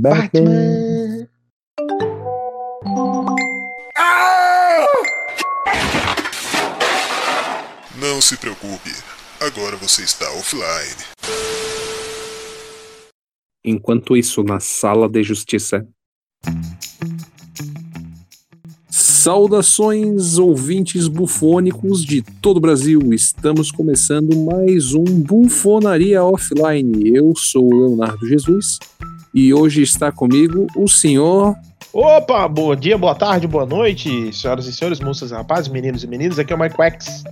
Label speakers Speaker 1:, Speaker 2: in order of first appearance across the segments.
Speaker 1: Batman.
Speaker 2: Não se preocupe, agora você está offline.
Speaker 3: Enquanto isso, na sala de justiça. Saudações, ouvintes bufônicos de todo o Brasil. Estamos começando mais um Bufonaria Offline. Eu sou o Leonardo Jesus e hoje está comigo o senhor.
Speaker 1: Opa, bom dia, boa tarde, boa noite, senhoras e senhores, moças e rapazes, meninos e meninas. Aqui é o Mike Wax.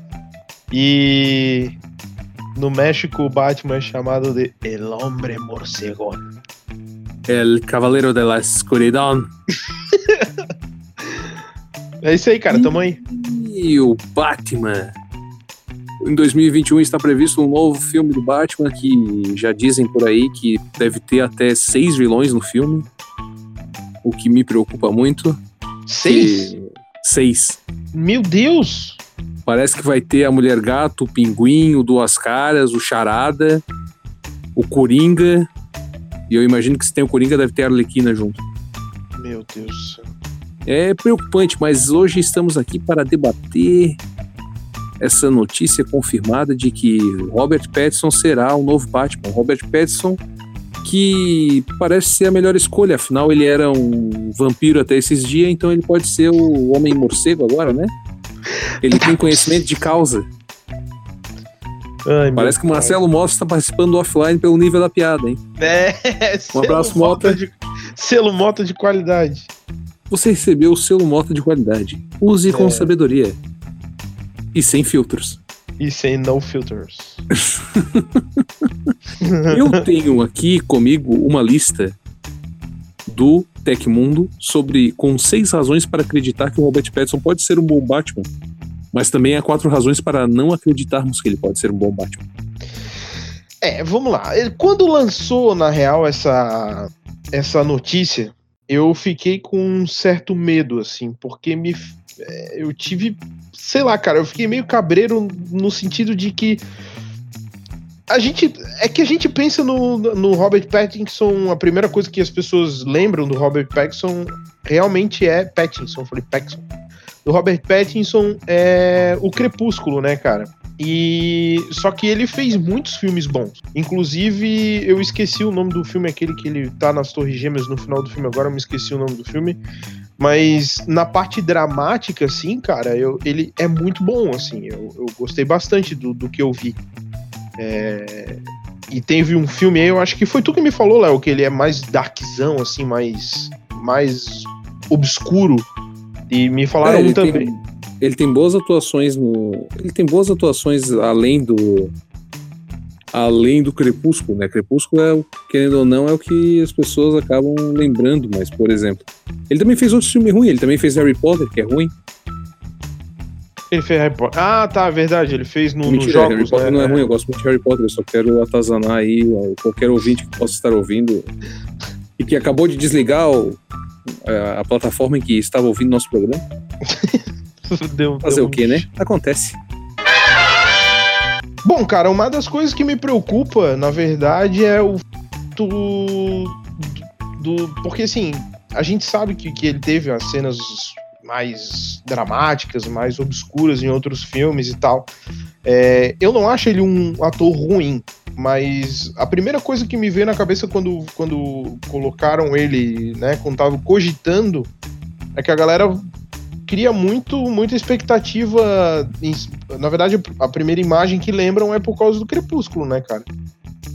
Speaker 1: E no México, o Batman é chamado de El Hombre Morcego.
Speaker 3: El Cavaleiro de la Escuridão.
Speaker 1: É isso aí, cara, tamo aí.
Speaker 3: E o Batman. Em 2021 está previsto um novo filme do Batman que já dizem por aí que deve ter até seis vilões no filme. O que me preocupa muito.
Speaker 1: Seis?
Speaker 3: Que- Seis.
Speaker 1: Meu Deus!
Speaker 3: Parece que vai ter a Mulher Gato, o Pinguim, o Duas Caras, o Charada, o Coringa. E eu imagino que se tem o Coringa deve ter a Arlequina junto.
Speaker 1: Meu Deus do céu.
Speaker 3: É preocupante, mas hoje estamos aqui para debater essa notícia confirmada de que Robert Pattinson será o novo Batman. Robert Pattinson, que parece ser a melhor escolha, afinal ele era um vampiro até esses dias, então ele pode ser o Homem Morcego agora, né? Ele tem conhecimento de causa.
Speaker 1: Ai,
Speaker 3: Parece que o. Marcelo Mota está participando do offline pelo nível da piada, hein?
Speaker 1: É, selo
Speaker 3: abraço, Mota.
Speaker 1: De, selo Mota de qualidade.
Speaker 3: Você recebeu o selo Mota de qualidade. Use com
Speaker 1: É.
Speaker 3: sabedoria. E sem filtros.
Speaker 1: E sem no filters.
Speaker 3: Eu tenho aqui comigo uma lista do Tecmundo sobre com seis razões para acreditar que o Robert Pattinson pode ser um bom Batman, mas também há quatro razões para não acreditarmos que ele pode ser um bom Batman.
Speaker 1: É, vamos lá. Quando lançou, na real, essa, essa notícia, eu fiquei com um certo medo, assim, porque me, é, eu tive. Sei lá, cara, eu fiquei meio cabreiro no sentido de que. A gente. É que a gente pensa no, no Robert Pattinson, a primeira coisa que as pessoas lembram do Robert Pattinson realmente é Pattinson, falei Pattinson. Do Robert Pattinson é o Crepúsculo, né, cara? E só que ele fez muitos filmes bons. Inclusive, eu esqueci o nome do filme, aquele que ele tá nas Torres Gêmeas no final do filme, agora eu me esqueci o nome do filme. Mas na parte dramática, assim, cara, eu, ele é muito bom, assim. Eu, eu gostei bastante do, do que eu vi. É, e teve um filme aí, eu acho que foi tu que me falou, Léo, que ele é mais darkzão, assim, mais, mais obscuro. E me falaram
Speaker 3: É,
Speaker 1: também.
Speaker 3: tem, ele tem boas atuações no. Ele tem boas atuações além do. Além do Crepúsculo, né? Crepúsculo é o, querendo ou não, é o que as pessoas acabam lembrando, mas, por exemplo. Ele também fez outros filmes ruins, ele também fez Harry Potter, que é ruim.
Speaker 1: Ele fez Harry Potter. Ah, tá, verdade. Ele fez no, nos
Speaker 3: Mentira,
Speaker 1: jogos.
Speaker 3: Harry Potter
Speaker 1: né?
Speaker 3: não é ruim, eu gosto muito de Harry Potter, eu só quero atazanar aí qualquer ouvinte que possa estar ouvindo e que acabou de desligar o- a, a plataforma em que estava ouvindo nosso programa.
Speaker 1: Deu-
Speaker 3: Fazer
Speaker 1: deu
Speaker 3: o quê,
Speaker 1: um-
Speaker 3: né? Acontece.
Speaker 1: Bom, cara, uma das coisas que me preocupa, na verdade, é o do, do porque assim, a gente sabe que, que ele teve as cenas mais dramáticas, mais obscuras em outros filmes e tal. É, eu não acho ele um ator ruim, mas a primeira coisa que me veio na cabeça quando, quando colocaram ele, né, quando tava cogitando, é que a galera cria muito, muita expectativa. em- na verdade, a primeira imagem que lembram é por causa do Crepúsculo, né, cara?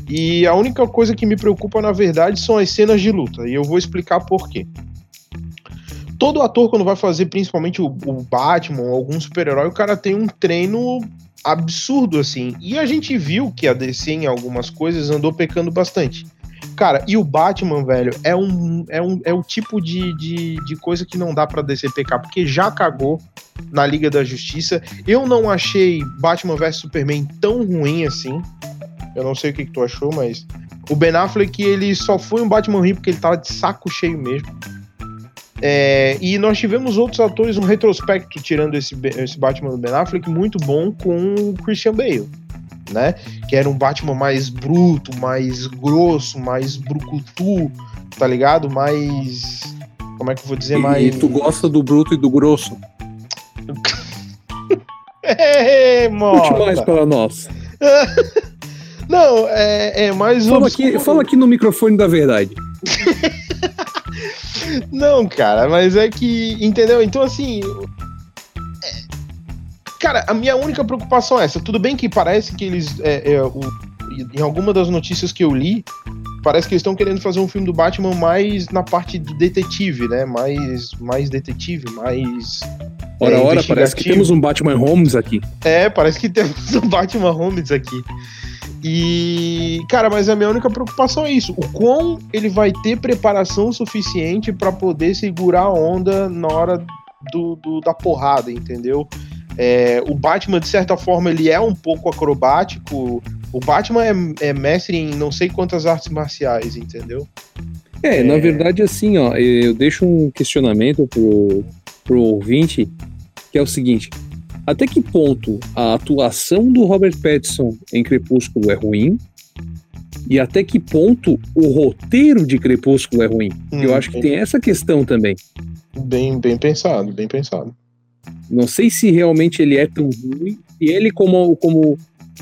Speaker 1: E a única coisa que me preocupa, na verdade, são as cenas de luta. E eu vou explicar por quê. Todo ator, quando vai fazer principalmente o, o Batman algum super-herói, o cara tem um treino absurdo, assim. E a gente viu que a DC, em algumas coisas, andou pecando bastante. Cara, e o Batman, velho, é um é, um, é o tipo de, de, de coisa que não dá pra DC pecar, porque já cagou na Liga da Justiça. Eu não achei Batman vs Superman tão ruim assim. Eu não sei o que, que tu achou, mas. O Ben Affleck, ele só foi um Batman ruim porque ele tava de saco cheio mesmo. É, e nós tivemos outros atores, um retrospecto tirando esse, esse Batman do Ben Affleck muito bom com o Christian Bale. Né? Que era um Batman mais bruto, mais grosso, mais brucutu, tá ligado? Mais. Como é que eu vou dizer?
Speaker 3: E,
Speaker 1: mais.
Speaker 3: e tu gosta do bruto e do grosso.
Speaker 1: É,
Speaker 3: Conte mais para nós.
Speaker 1: Não, é, é mais
Speaker 3: Fala
Speaker 1: obscuro.
Speaker 3: aqui, fala aqui no microfone da verdade.
Speaker 1: Não, cara, mas é que. Entendeu? Então, assim. É- Cara, a minha única preocupação é essa. Tudo bem que parece que eles. é, é, o- em alguma das notícias que eu li, parece que eles estão querendo fazer um filme do Batman mais na parte do detetive, né? Mais, mais detetive, mais.
Speaker 3: Ora,
Speaker 1: É,
Speaker 3: ora, parece que temos um Batman Holmes aqui.
Speaker 1: É, parece que temos o Batman Holmes aqui. E, cara, mas a minha única preocupação é isso: o quão ele vai ter preparação suficiente pra poder segurar a onda na hora do, do- da porrada, entendeu? É, o Batman, de certa forma, ele é um pouco acrobático. O Batman é, é mestre em não sei quantas artes marciais, entendeu?
Speaker 3: É,
Speaker 1: É.
Speaker 3: na verdade, assim, ó, eu deixo um questionamento pro, pro ouvinte, que é o seguinte: até que ponto a atuação do Robert Pattinson em Crepúsculo é ruim? E até que ponto o roteiro de Crepúsculo é ruim?
Speaker 1: Hum,
Speaker 3: eu acho que tem essa questão também.
Speaker 1: Bem, bem pensado, bem pensado.
Speaker 3: Não sei se realmente ele é tão ruim, e ele como, como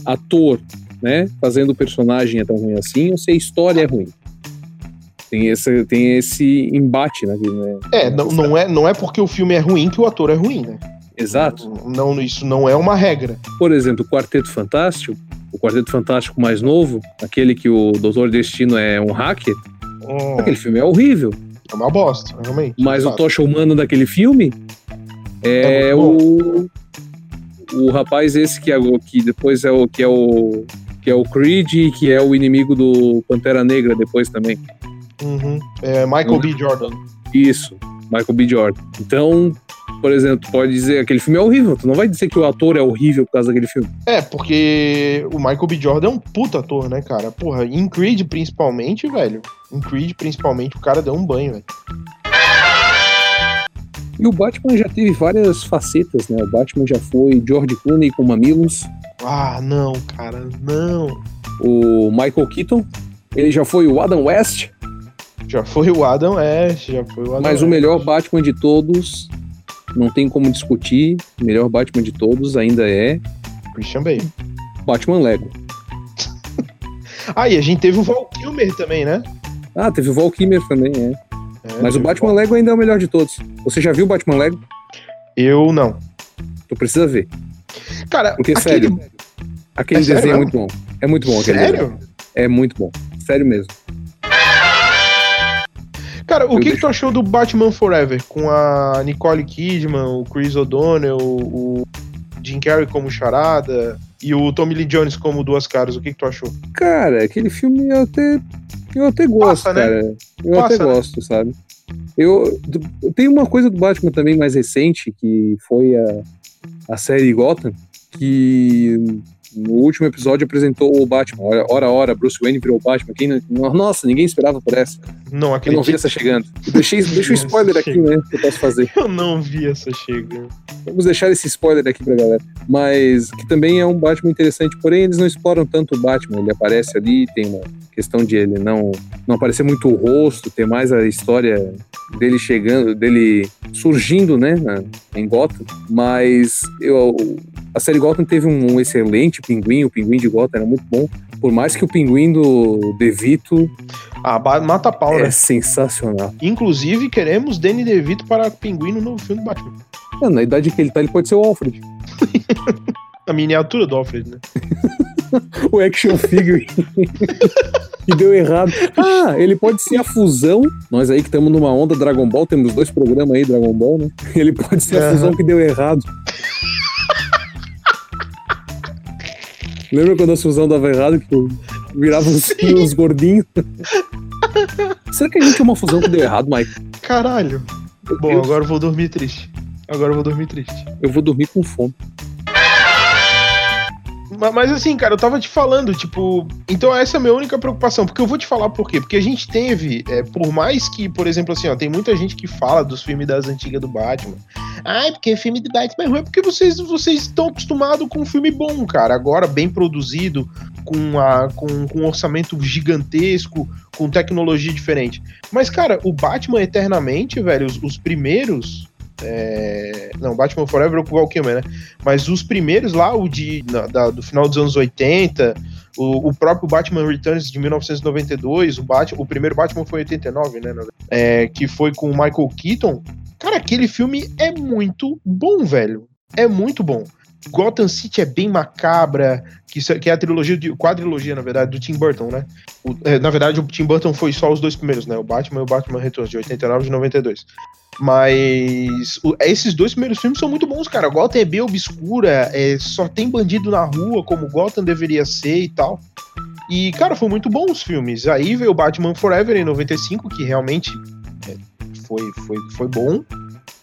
Speaker 3: ator, né, fazendo o personagem é tão ruim assim, ou se a história é ruim. Tem esse, tem esse embate, né? né?
Speaker 1: É, não, não é, não é porque o filme é ruim que o ator é ruim, né?
Speaker 3: Exato.
Speaker 1: Não, isso não é uma regra.
Speaker 3: Por exemplo, o Quarteto Fantástico, o Quarteto Fantástico mais novo, aquele que o Doutor Destino é um hacker,
Speaker 1: Hum,
Speaker 3: aquele filme é horrível.
Speaker 1: é uma bosta, realmente.
Speaker 3: Mas o. Tocha Humano daquele filme é,
Speaker 1: É
Speaker 3: o o rapaz esse que, é, o- que depois é o que é o que é o Creed e que é o inimigo do Pantera Negra depois também.
Speaker 1: Uhum. É Michael B. Jordan.
Speaker 3: Isso, Michael B. Jordan. Então, por exemplo, tu pode dizer aquele filme é horrível. Tu não vai dizer que o ator é horrível por causa daquele filme.
Speaker 1: É, porque o Michael B. Jordan é um puta ator, né, cara? Porra, em Creed principalmente, velho. Em Creed principalmente, o cara deu um banho, velho.
Speaker 3: E o Batman já teve várias facetas, né? O Batman já foi George Clooney com Mamilos,
Speaker 1: Ah, não, cara, não.
Speaker 3: o Michael Keaton, ele já foi o Adam West,
Speaker 1: Já foi o Adam West, já foi o Adam
Speaker 3: mas o
Speaker 1: West.
Speaker 3: melhor Batman de todos, não tem como discutir, o melhor Batman de todos ainda é
Speaker 1: Christian Bale.
Speaker 3: Batman Lego.
Speaker 1: Ah, e a gente teve o Val Kilmer também, né?
Speaker 3: Ah, teve o Val Kilmer também, é.
Speaker 1: É,
Speaker 3: Mas o Batman Lego ainda é o melhor de todos. Você já viu o Batman Lego?
Speaker 1: Eu não.
Speaker 3: Tu precisa ver.
Speaker 1: Cara,
Speaker 3: Porque,
Speaker 1: aquele...
Speaker 3: sério, aquele
Speaker 1: É sério
Speaker 3: desenho é
Speaker 1: mesmo?
Speaker 3: muito bom. É muito bom aquele desenho.
Speaker 1: Sério?
Speaker 3: É muito bom. Sério mesmo.
Speaker 1: Cara, o
Speaker 3: Eu
Speaker 1: que, que tu achou do Batman Forever? Com a Nicole Kidman, o Chris O'Donnell, o Jim Carrey como charada e o Tommy Lee Jones como duas caras. O que, que tu achou?
Speaker 3: Cara, aquele filme eu até. Eu até gosto,
Speaker 1: Passa, né?
Speaker 3: cara. Eu
Speaker 1: Passa,
Speaker 3: até
Speaker 1: né?
Speaker 3: gosto, sabe? Eu, tenho uma coisa do Batman também mais recente, que foi a, a série Gotham, que no último episódio apresentou o Batman. Ora, ora, ora, Bruce Wayne virou o Batman. Quem, nossa, ninguém esperava por essa.
Speaker 1: Não
Speaker 3: Eu não vi essa chegando. Deixei, deixa um spoiler aqui, né? Que eu posso fazer.
Speaker 1: Eu não vi essa chegando.
Speaker 3: Vamos deixar esse spoiler aqui pra galera. Mas que também é um Batman interessante, porém eles não exploram tanto o Batman. Ele aparece ali, tem uma questão de ele não, não aparecer muito o rosto, ter mais a história dele chegando, dele surgindo, né, em Gotham. Mas eu, a série Gotham teve um, excelente pinguim, o pinguim de Gotham era muito bom. Por mais que o pinguim do DeVito
Speaker 1: Ah, mata pau,
Speaker 3: é
Speaker 1: né?
Speaker 3: sensacional.
Speaker 1: Inclusive, queremos Danny DeVito para Pinguim no novo filme do Batman.
Speaker 3: Ah, na idade que ele tá, ele pode ser o Alfred.
Speaker 1: A miniatura do Alfred, né?
Speaker 3: o action figure que deu errado. Ah, ele pode ser a fusão. Nós aí que estamos numa onda Dragon Ball, temos dois programas aí, Dragon Ball, né? Ele pode ser a fusão que deu errado. Lembra quando a fusão dava errado, que virava uns, uns gordinhos? Será que a gente é uma fusão que deu errado, Mike?
Speaker 1: Caralho. Bom, agora eu vou dormir triste. Agora eu vou dormir triste.
Speaker 3: eu vou dormir com fome.
Speaker 1: Ma- Mas assim, cara, eu tava te falando, tipo, então essa é a minha única preocupação, porque eu vou te falar por quê. Porque a gente teve, é, por mais que, por exemplo, assim, ó, tem muita gente que fala dos filmes das antigas do Batman. Ai, porque filme do Batman é ruim, é porque vocês, vocês estão acostumados com um filme bom, cara. Agora, bem produzido, com, a, com, com um orçamento gigantesco, com tecnologia diferente. Mas, cara, o Batman Eternamente, velho, os, os primeiros. É, Não, Batman Forever é com o Kilmer, né? Mas os primeiros lá, o de, na- da- do final dos anos 80, o, o próprio Batman Returns de 1992, o, Batman, o primeiro Batman foi em 89, né? é, que foi com o Michael Keaton. Cara, aquele filme é muito bom, velho. É muito bom. Gotham City é bem macabra, que, é- que é a trilogia, de, quadrilogia, na verdade, do Tim Burton, né? O- é, na verdade, o Tim Burton foi só os dois primeiros, né? O Batman e o Batman Returns, de 89 e de 92. Mas o- esses dois primeiros filmes são muito bons, cara. Gotham é bem obscura, é, só tem bandido na rua, como Gotham deveria ser e tal. E, cara, foi muito bom os filmes. Aí veio o Batman Forever em 95, que realmente é, foi, foi, foi bom.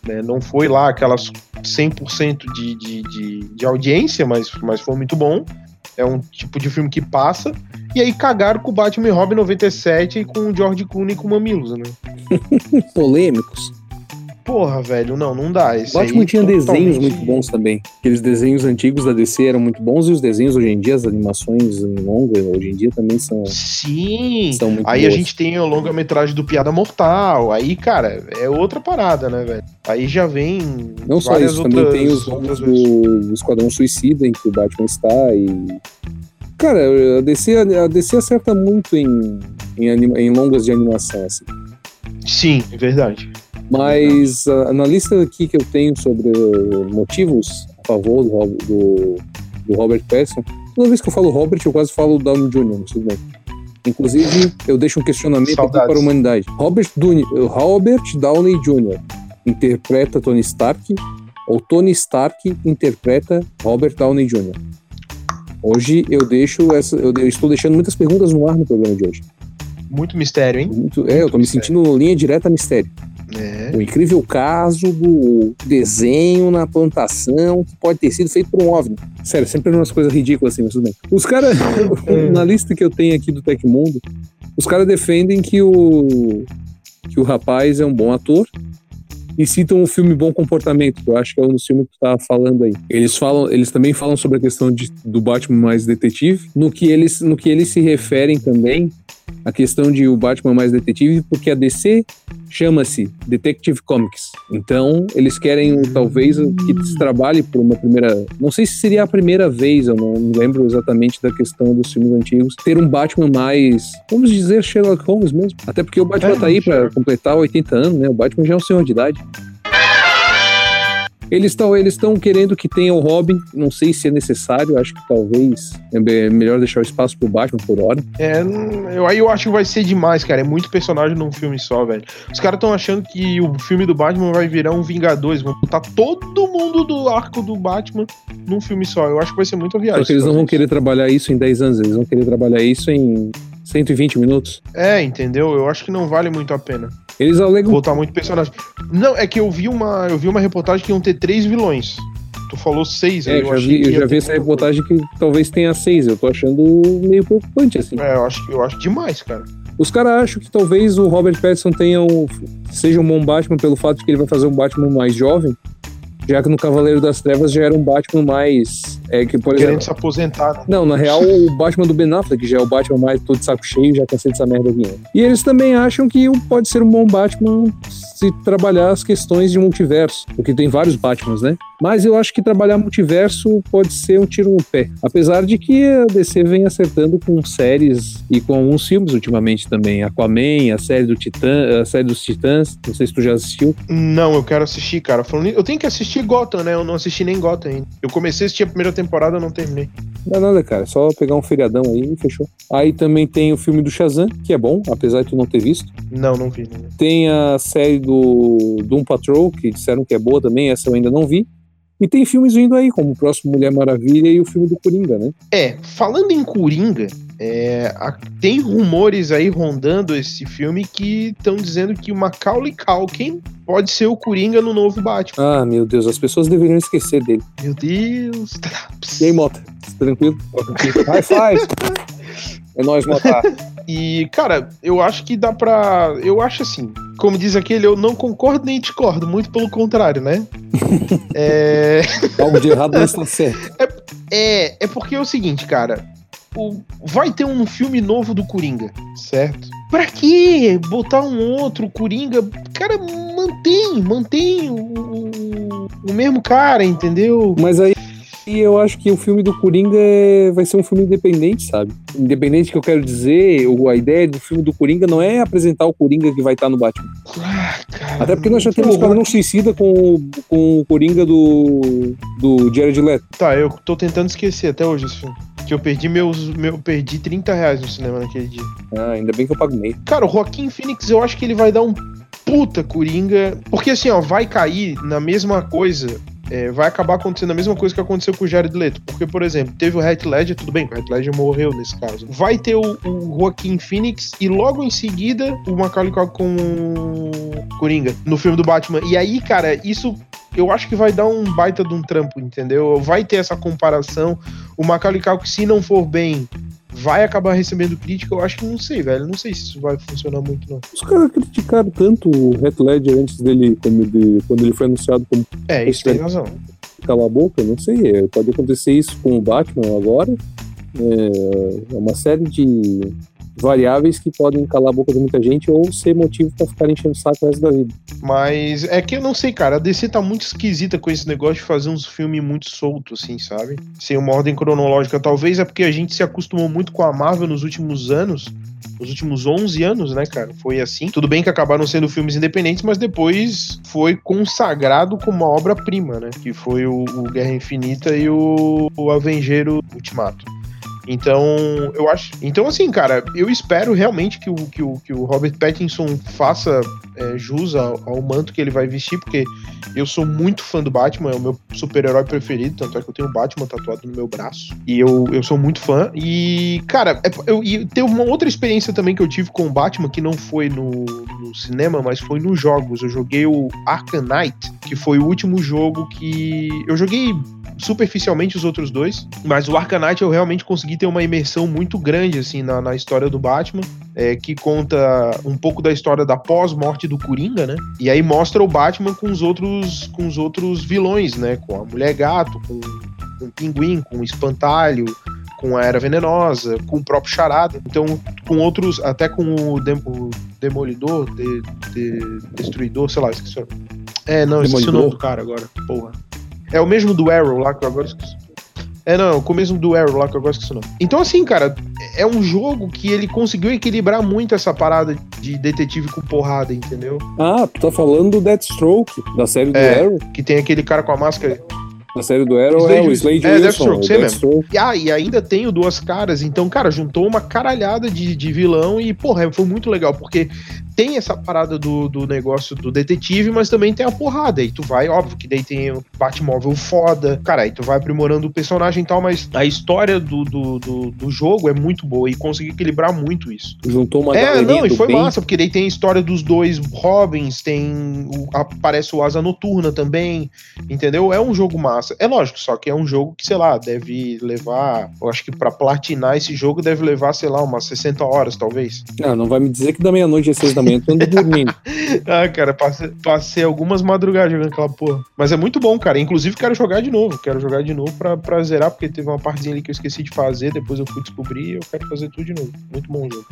Speaker 1: Né? Não foi lá aquelas 100% de, de, de, de audiência, mas, mas foi muito bom. É um tipo de filme que passa. E aí cagaram com o Batman e Robin 97 e com o George Clooney com Mamilos, né?
Speaker 3: Polêmicos.
Speaker 1: Porra, velho, não, não dá. Esse
Speaker 3: O Batman tinha desenhos muito bons também. Aqueles desenhos antigos da DC eram muito bons e os desenhos hoje em dia, as animações em longa, hoje em dia também são,
Speaker 1: Sim.
Speaker 3: são muito
Speaker 1: Aí a
Speaker 3: boas.
Speaker 1: gente tem a longa-metragem do Piada Mortal. Aí, cara, é outra parada, né, velho? Aí já vem.
Speaker 3: Não só isso, também
Speaker 1: outras-
Speaker 3: tem os
Speaker 1: outras
Speaker 3: do, do Esquadrão Suicida em que o Batman está e. Cara, a DC, a DC acerta muito em, em, anima- em longas de animação, assim.
Speaker 1: Sim, é verdade.
Speaker 3: Mas ah, na lista aqui que eu tenho sobre motivos a favor do, do, do Robert Pattinson, toda vez que eu falo Robert, eu quase falo Downey Jr., mas tudo bem. Inclusive, eu deixo um questionamento para a humanidade. Robert, Downey- Robert Downey Jr. interpreta Tony Stark ou Tony Stark interpreta Robert Downey Jr.? Hoje eu deixo essa, eu eu estou deixando muitas perguntas no ar no programa de hoje.
Speaker 1: Muito mistério, hein?
Speaker 3: Muito, é, eu tô me sentindo linha direta mistério.
Speaker 1: É.
Speaker 3: O incrível caso do desenho na plantação que pode ter sido feito por um OVNI. Sério, sempre umas coisas ridículas assim, mas tudo bem. Os caras, na lista que eu tenho aqui do Tecmundo, os caras defendem que o, que o rapaz é um bom ator e citam o filme Bom Comportamento, que eu acho que é um dos filmes que tu tava falando aí. Eles falam, eles também falam sobre a questão de, do Batman mais detetive, no que eles, no que eles se referem também a questão de o Batman mais detetive, porque a DC chama-se Detective Comics. Então, eles querem talvez que se trabalhe por uma primeira. Não sei se seria a primeira vez, eu não lembro exatamente da questão dos filmes antigos, ter um Batman mais, vamos dizer, Sherlock Holmes mesmo. Até porque o Batman
Speaker 1: É,
Speaker 3: tá aí para completar 80 anos, né? O Batman já é um senhor de idade. Eles estão eles querendo que tenha o Robin, não sei se é necessário, acho que talvez é be- melhor deixar o espaço pro Batman por hora.
Speaker 1: É, eu, aí eu acho que vai ser demais, cara. É muito personagem num filme só, velho. Os caras estão achando que o filme do Batman vai virar um Vingadores. Vão botar todo mundo do arco do Batman num filme só. Eu acho que vai ser muito viagem.
Speaker 3: Só que eles não vão querer trabalhar isso em 10 anos, eles vão querer trabalhar isso em 120 minutos.
Speaker 1: É, entendeu? Eu acho que não vale muito a pena
Speaker 3: Eles alegam.
Speaker 1: botar muito personagem. Não, é que eu vi uma, eu vi uma reportagem que iam ter três vilões. Tu falou seis, aí
Speaker 3: É,
Speaker 1: eu
Speaker 3: eu já vi, eu já vi essa reportagem que talvez tenha seis. Eu tô achando meio preocupante, assim.
Speaker 1: É, eu acho, eu acho demais, cara.
Speaker 3: Os caras acham que talvez o Robert Pattinson tenha um, seja um bom Batman pelo fato de que ele vai fazer um Batman mais jovem, já que no Cavaleiro das Trevas já era um Batman mais. É, que, por
Speaker 1: Querendo
Speaker 3: exemplo.
Speaker 1: se aposentar. né?
Speaker 3: Não, na real, o Batman do Ben Affleck já é o Batman mais todo de saco cheio, já cansei dessa merda aqui. E eles também acham que pode ser um bom Batman se trabalhar as questões de multiverso, porque tem vários Batmans, né? Mas eu acho que trabalhar multiverso pode ser um tiro no pé. Apesar de que a DC vem acertando com séries e com alguns filmes ultimamente também. Aquaman, a série do Titã, a série dos Titãs, não sei se tu já assistiu.
Speaker 1: Não, eu quero assistir, cara. Falando, eu tenho que assistir Gotham, né? Eu não assisti nem Gotham ainda. Eu comecei a assistir a primeira temporada, não terminei.
Speaker 3: Não é nada, cara. É só pegar um feriadão aí e fechou. Aí também tem o filme do Shazam, que é bom, apesar de tu não ter visto.
Speaker 1: Não, não vi. Não.
Speaker 3: Tem a série do Doom Patrol, que disseram que é boa também, essa eu ainda não vi. E tem filmes vindo aí, como o próximo Mulher Maravilha e o filme do Coringa, né?
Speaker 1: É, falando em Coringa, É, a- tem rumores aí rondando esse filme que estão dizendo que o Macaulay Culkin pode ser o Coringa no novo Batman.
Speaker 3: Ah, meu Deus, as pessoas deveriam esquecer dele.
Speaker 1: Meu Deus. tá,
Speaker 3: E aí, Mota? Tranquilo? High five! É nóis, Mota.
Speaker 1: E, cara, eu acho que dá pra. Eu acho assim. Como diz aquele, eu não concordo nem discordo, muito pelo contrário, né? é,
Speaker 3: Algo de errado não está certo.
Speaker 1: é, é porque é o seguinte, cara. O, vai ter um filme novo do Coringa, certo? Pra que botar um outro Coringa? Cara, mantém, mantém o, o, o mesmo cara, entendeu?
Speaker 3: Mas aí e eu acho que o filme do Coringa é- vai ser um filme independente, sabe? Independente que eu quero dizer, a ideia do filme do Coringa não é apresentar o Coringa que vai estar no Batman.
Speaker 1: Ah, cara,
Speaker 3: Até porque nós já
Speaker 1: que
Speaker 3: temos
Speaker 1: horror.
Speaker 3: Esquadrão Suicida com, o- com o Coringa do, do Jared Leto.
Speaker 1: Tá, eu tô tentando esquecer até hoje esse filme. Que eu perdi meus. Meu, perdi 30 reais no cinema naquele dia.
Speaker 3: Ah, ainda bem que eu pago meio.
Speaker 1: Cara, o Joaquim Phoenix, eu acho que ele vai dar um puta Coringa. Porque assim, ó, vai cair na mesma coisa. É, vai acabar acontecendo a mesma coisa que aconteceu com o Jared Leto. Porque, por exemplo, teve o Heath Ledger, tudo bem, o Heath Ledger morreu nesse caso. Vai ter o, o Joaquim Phoenix e logo em seguida o Macaulay Culkin com o Coringa no filme do Batman. E aí, cara, isso eu acho que vai dar um baita de um trampo, entendeu? Vai ter essa comparação. O Macaulay Culkin, se não for bem, vai acabar recebendo crítica. Eu acho que não sei, velho. Não sei se isso vai funcionar muito, não.
Speaker 3: Os caras criticaram tanto o Heath Ledger antes dele, quando ele, quando ele foi anunciado como
Speaker 1: É, isso tem razão.
Speaker 3: cala a boca, não sei. é, Pode acontecer isso com o Batman agora. É, é uma série de variáveis que podem calar a boca de muita gente ou ser motivo pra ficar enchendo o saco o resto da vida.
Speaker 1: Mas é que eu não sei, cara. A DC tá muito esquisita com esse negócio de fazer uns filmes muito soltos, assim, sabe? Sem uma ordem cronológica. Talvez é porque a gente se acostumou muito com a Marvel nos últimos anos. Nos últimos 11 anos, né, cara? Foi assim. Tudo bem que acabaram sendo filmes independentes, mas depois foi consagrado como uma obra-prima, né? Que foi o, o Guerra Infinita e o, o Avengeiro Ultimato. Então, eu acho. Então, assim, cara, eu espero realmente que o, que o, que o Robert Pattinson faça é, jus ao, ao manto que ele vai vestir, porque eu sou muito fã do Batman, é o meu super-herói preferido, tanto é que eu tenho o Batman tatuado no meu braço. E eu, eu sou muito fã. E, cara, é- eu, e teve uma outra experiência também que eu tive com o Batman, que não foi no, no cinema, mas foi nos jogos. Eu joguei o Arkham Knight, que foi o último jogo que. Eu joguei superficialmente os outros dois, mas o Arcanite eu realmente consegui ter uma imersão muito grande assim na, na história do Batman, é, que conta um pouco da história da pós-morte do Coringa, né? E aí mostra o Batman com os outros com os outros vilões, né? Com a Mulher Gato, com, com o Pinguim, com o Espantalho, com a Era Venenosa, com o próprio Charada. Então, com outros, até com o, Dem- o Demolidor, de, de- Destruidor, sei lá, esqueci o nome. É, não, esqueci o nome do cara agora, porra. É o mesmo do Arrow lá, que eu agora esqueci. É, não, é o mesmo do Arrow lá, que eu agora esqueci o nome. Então, assim, cara, é um jogo que ele conseguiu equilibrar muito essa parada de detetive com porrada, entendeu?
Speaker 3: Ah, tu tá falando do Deathstroke, da série do
Speaker 1: É.
Speaker 3: Arrow.
Speaker 1: Que tem aquele cara com a máscara.
Speaker 3: Da série do Arrow
Speaker 1: Slade
Speaker 3: é o. Slade
Speaker 1: É,
Speaker 3: Wilson,
Speaker 1: Deathstroke, sei mesmo. E, ah, e ainda tem o Duas Caras. Então, cara, juntou uma caralhada de, de vilão e, porra, foi muito legal, porque tem essa parada do, do negócio do detetive, mas também tem a porrada. E tu vai, óbvio, que daí tem o Batmóvel foda. Cara, aí tu vai aprimorando o personagem e tal, mas a história do, do, do, do jogo é muito boa e consegui equilibrar muito isso.
Speaker 3: Juntou uma
Speaker 1: É, não, e foi
Speaker 3: bem.
Speaker 1: massa, porque daí tem a história dos dois Robins, tem. o- aparece o Asa Noturna também, entendeu? É um jogo massa. É lógico, só que é um jogo que, sei lá, deve levar. Eu acho que pra platinar esse jogo deve levar, sei lá, umas 60 horas, talvez.
Speaker 3: Ah, não vai me dizer que da meia-noite às seis da tu anda dormindo.
Speaker 1: Ah, cara, passei, passei algumas madrugadas jogando aquela porra. Mas é muito bom, cara. Inclusive, quero jogar de novo. Quero jogar de novo pra, pra zerar, porque teve uma partezinha ali que eu esqueci de fazer, depois eu fui descobrir e eu quero fazer tudo de novo. Muito bom jogo.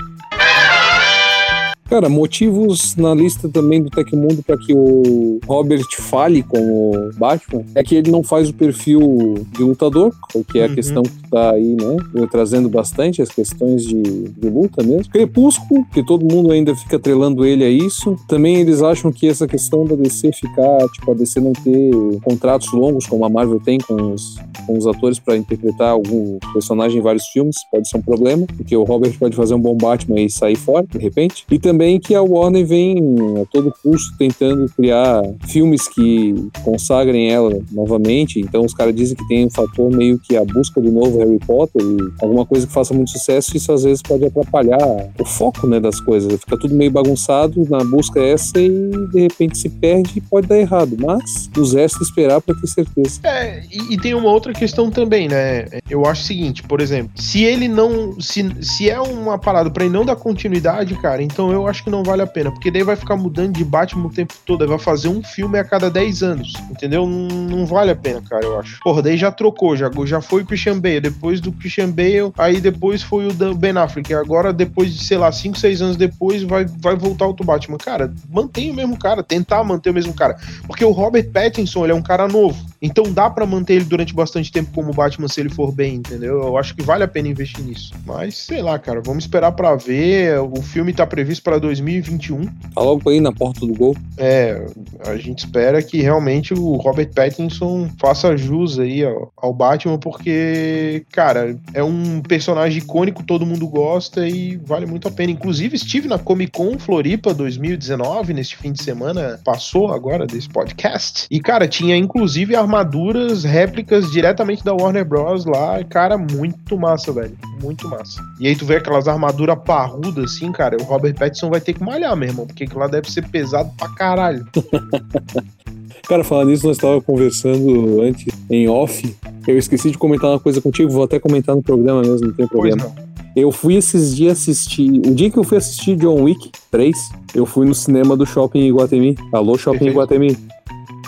Speaker 3: Cara, motivos na lista também do Tecmundo para que o Robert fale com o Batman é que ele não faz o perfil de lutador, que é a
Speaker 1: Uhum.
Speaker 3: questão que tá aí, né? Trazendo bastante as questões de, de luta mesmo. Crepúsculo, que todo mundo ainda fica atrelando ele a isso. Também eles acham que essa questão da DC ficar, tipo, a DC não ter contratos longos, como a Marvel tem com os, com os atores para interpretar algum personagem em vários filmes, pode ser um problema, porque o Robert pode fazer um bom Batman e sair fora, de repente. E também também que a Warner vem a todo custo tentando criar filmes que consagrem ela novamente. Então os caras dizem que tem um fator meio que a busca do novo Harry Potter e alguma coisa que faça muito sucesso, isso às vezes pode atrapalhar o foco né, das coisas. Fica tudo meio bagunçado na busca essa e de repente se perde e pode dar errado. Mas nos resta esperar para ter certeza.
Speaker 1: É, e, e, tem uma outra questão também, né? Eu acho o seguinte, por exemplo, se ele não. Se, se é uma parada pra ele não dar continuidade, cara, então eu acho que não vale a pena. Porque daí vai ficar mudando de Batman o tempo todo. Vai fazer um filme a cada 10 anos. Entendeu? Não, não vale a pena, cara, eu acho. Porra, daí já trocou, já, já foi o Christian Bale. Depois do Christian Bale, aí depois foi o Ben Affleck. Agora, depois de, sei lá, 5, 6 anos depois, vai, vai voltar outro Batman. Cara, mantém o mesmo cara, tentar manter o mesmo cara. Porque o Robert Pattinson, ele é um cara novo. Então dá para manter ele durante bastante tempo como Batman se ele for bem, entendeu? Eu acho que vale a pena investir nisso. Mas sei lá, cara, vamos esperar para ver. O filme tá previsto para 2021.
Speaker 3: Tá logo aí na porta do gol.
Speaker 1: É, a gente espera que realmente o Robert Pattinson faça jus aí ao, ao Batman, porque, cara, é um personagem icônico, todo mundo gosta e vale muito a pena. Inclusive, estive na Comic Con Floripa 2019, neste fim de semana, passou agora desse podcast. E, cara, tinha inclusive armaduras réplicas diretamente da Warner Bros. lá. Cara, muito massa, velho. Muito massa. E aí tu vê aquelas armaduras parrudas assim, cara. O Robert Pattinson vai ter que malhar, meu irmão. Porque aquilo lá deve ser pesado pra caralho.
Speaker 3: Cara, falando nisso, nós estávamos conversando antes em off. Eu esqueci de comentar uma coisa contigo, vou até comentar no programa mesmo, não tem problema. Não. Eu fui esses dias assistir. O dia que eu fui assistir John Wick 3, eu fui no cinema do Shopping Iguatemi. Alô, Shopping Perfeito. Iguatemi.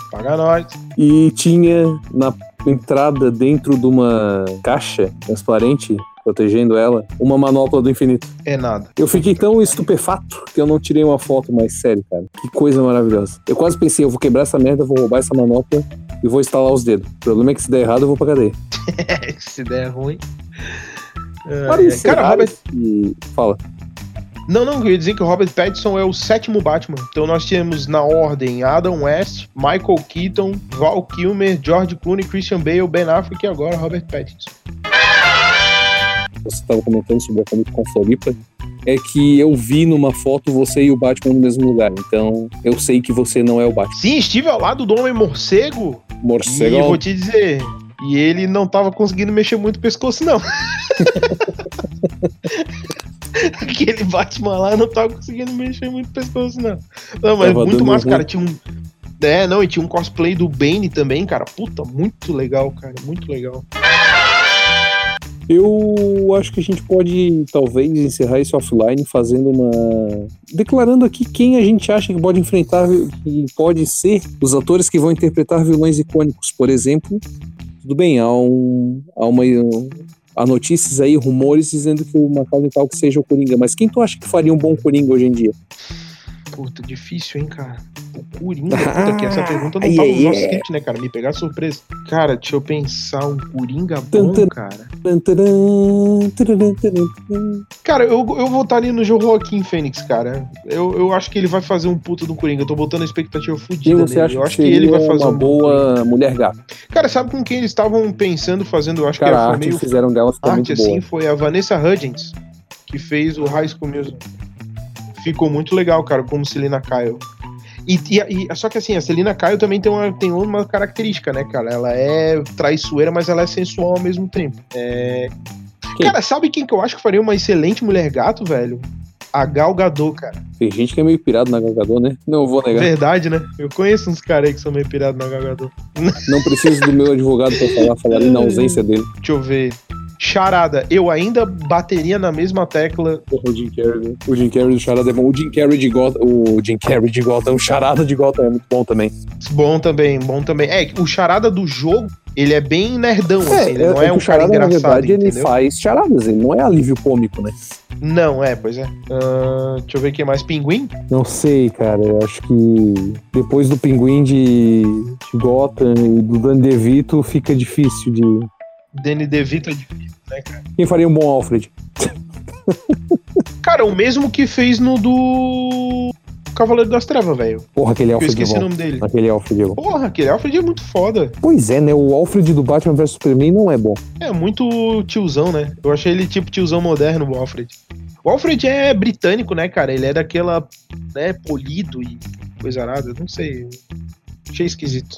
Speaker 1: Paga nós.
Speaker 3: E tinha na entrada dentro de uma caixa transparente protegendo ela, uma manopla do infinito.
Speaker 1: É nada.
Speaker 3: Eu fiquei tão estupefato que eu não tirei uma foto mais sério, cara. Que coisa maravilhosa. Eu quase pensei, eu vou quebrar essa merda, vou roubar essa manopla e vou instalar os dedos. O problema é que se der errado, eu vou pra cadeia.
Speaker 1: se der ruim.
Speaker 3: Para é, cara, Robert... Fala.
Speaker 1: Não, não, eu ia dizer que o Robert Pattinson é o sétimo Batman. Então nós temos na ordem Adam West, Michael Keaton, Val Kilmer, George Clooney, Christian Bale, Ben Affleck e agora Robert Pattinson.
Speaker 3: Você estava comentando sobre a Comic Con Floripa, é que eu vi numa foto você e o Batman no mesmo lugar. Então eu sei que você não é o Batman.
Speaker 1: Sim, estive ao lado do Homem Morcego.
Speaker 3: Morcego.
Speaker 1: E vou te dizer, e ele não estava conseguindo mexer muito o pescoço, não. Aquele Batman lá não tava conseguindo mexer muito o pescoço, não. Não, mas tava muito massa, ruim. cara. Tinha um. É, não, e tinha um cosplay do Bane também, cara. Puta, muito legal, cara. Muito legal.
Speaker 3: Eu acho que a gente pode talvez encerrar esse offline fazendo uma. declarando aqui quem a gente acha que pode enfrentar, que pode ser os atores que vão interpretar vilões icônicos. Por exemplo, tudo bem, há, um, há uma há notícias aí, rumores dizendo que o Macaulay Culkin seja o Coringa, mas quem tu acha que faria um bom Coringa hoje em dia?
Speaker 1: Puta, difícil, hein, cara? O Coringa, ah, puta, que essa pergunta não tava no nosso script, né, cara? Me pegar surpresa. Cara, deixa eu pensar, um Coringa bom, cara. Cara, eu, eu votaria no Joaquim Fênix, cara. Eu, eu acho que ele vai fazer um puto do Coringa. Eu tô botando a expectativa fodida
Speaker 3: você Acha eu acho que, que ele vai fazer uma um boa mulher gata.
Speaker 1: Cara, sabe com quem eles estavam pensando fazendo? Eu acho
Speaker 3: cara,
Speaker 1: que
Speaker 3: a arte meio fizeram dela ficou arte, muito
Speaker 1: assim, foi a Vanessa Hudgens, que fez o High School Music ficou muito legal, cara, como Selina Kyle. E, e, e, só que assim, a Selina Kyle também tem uma, tem uma característica, né, cara? Ela é traiçoeira, mas ela é sensual ao mesmo tempo. É... Cara, sabe quem que eu acho que faria uma excelente mulher gato, velho? A Gal Gadot, cara.
Speaker 3: Tem gente que é meio pirado na Gal Gadot, né? Não vou negar.
Speaker 1: Verdade, né? Eu conheço uns caras aí que são meio pirados na Gal Gadot.
Speaker 3: Não preciso do meu advogado pra falar, falar na ausência dele.
Speaker 1: Deixa eu ver. Charada, eu ainda bateria na mesma tecla.
Speaker 3: O Jim Carrey, o Jim Carrey do Charada é bom. O Jim Carrey de Gotham, o Jim Carrey de Gotham, o Charada de Gotham é muito bom também.
Speaker 1: Bom também, bom também. É, o Charada do jogo, ele é bem nerdão, é, assim, ele é, não é, é um charada, cara engraçado, na verdade,
Speaker 3: entendeu? ele faz charadas, ele não é alívio cômico, né?
Speaker 1: Não, é, pois é. Uh, deixa eu ver quem mais. Pinguim?
Speaker 3: Não sei, cara. Eu acho que depois do Pinguim de, de Gotham e do Dan DeVito fica difícil de.
Speaker 1: Danny DeVito é difícil né, cara?
Speaker 3: Quem faria um bom Alfred?
Speaker 1: cara, o mesmo que fez no do Cavaleiro das Trevas, velho.
Speaker 3: Porra, aquele Alfred.
Speaker 1: Eu esqueci é o nome dele.
Speaker 3: Aquele Alfred é.
Speaker 1: Porra, aquele Alfred é muito foda.
Speaker 3: Pois é, né? O Alfred do Batman vs Superman não é bom.
Speaker 1: É muito tiozão, né? Eu achei ele tipo tiozão moderno, o Alfred. O Alfred é britânico, né, cara? Ele é daquela, né, polido e coisa nada. Não sei. Achei esquisito.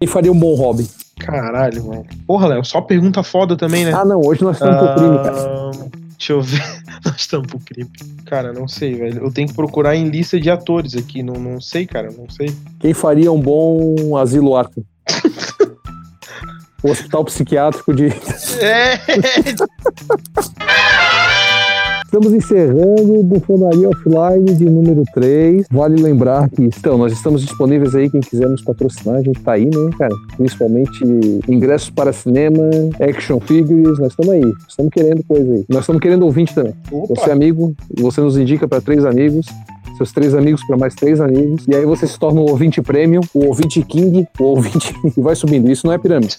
Speaker 3: Quem faria um bom hobby?
Speaker 1: Caralho, mano. Porra, Léo, só pergunta foda também, né?
Speaker 3: Ah, não, hoje nós estamos pro crime, cara.
Speaker 1: Ah, Deixa eu ver. Nós estamos pro crime. Cara, não sei, velho. Eu tenho que procurar em lista de atores aqui. Não, não sei, cara. Não sei.
Speaker 3: Quem faria um bom asilo Arthur? o hospital psiquiátrico de.
Speaker 1: É.
Speaker 3: Estamos encerrando o Bufonaria Offline de número 3. Vale lembrar que, então, nós estamos disponíveis aí, quem quiser nos patrocinar, a gente tá aí, né, cara? Principalmente ingressos para cinema, action figures, nós estamos aí. Estamos querendo coisa aí. Nós estamos querendo ouvinte também.
Speaker 1: Opa.
Speaker 3: Você é amigo, você nos indica para três amigos, seus três amigos para mais três amigos, e aí você se torna o ouvinte premium, o ouvinte king, o ouvinte e vai subindo. Isso não é pirâmide.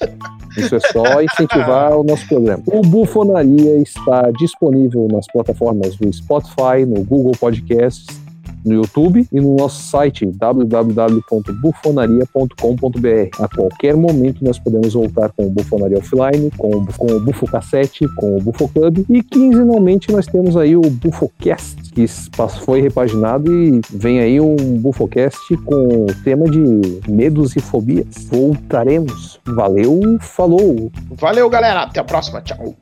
Speaker 3: Isso é só incentivar o nosso programa. O Bufonaria está disponível nas plataformas do Spotify, no Google Podcasts, no YouTube e no nosso site www.bufonaria.com.br. A qualquer momento nós podemos voltar com o Bufonaria Offline, com, o- com o Bufo Cassete, com o Bufo Club e quinzenalmente nós temos aí o Bufocast, que foi repaginado e vem aí um Bufocast com o tema de medos e fobias. Voltaremos. Valeu, falou!
Speaker 1: Valeu, galera. Até a próxima. Tchau.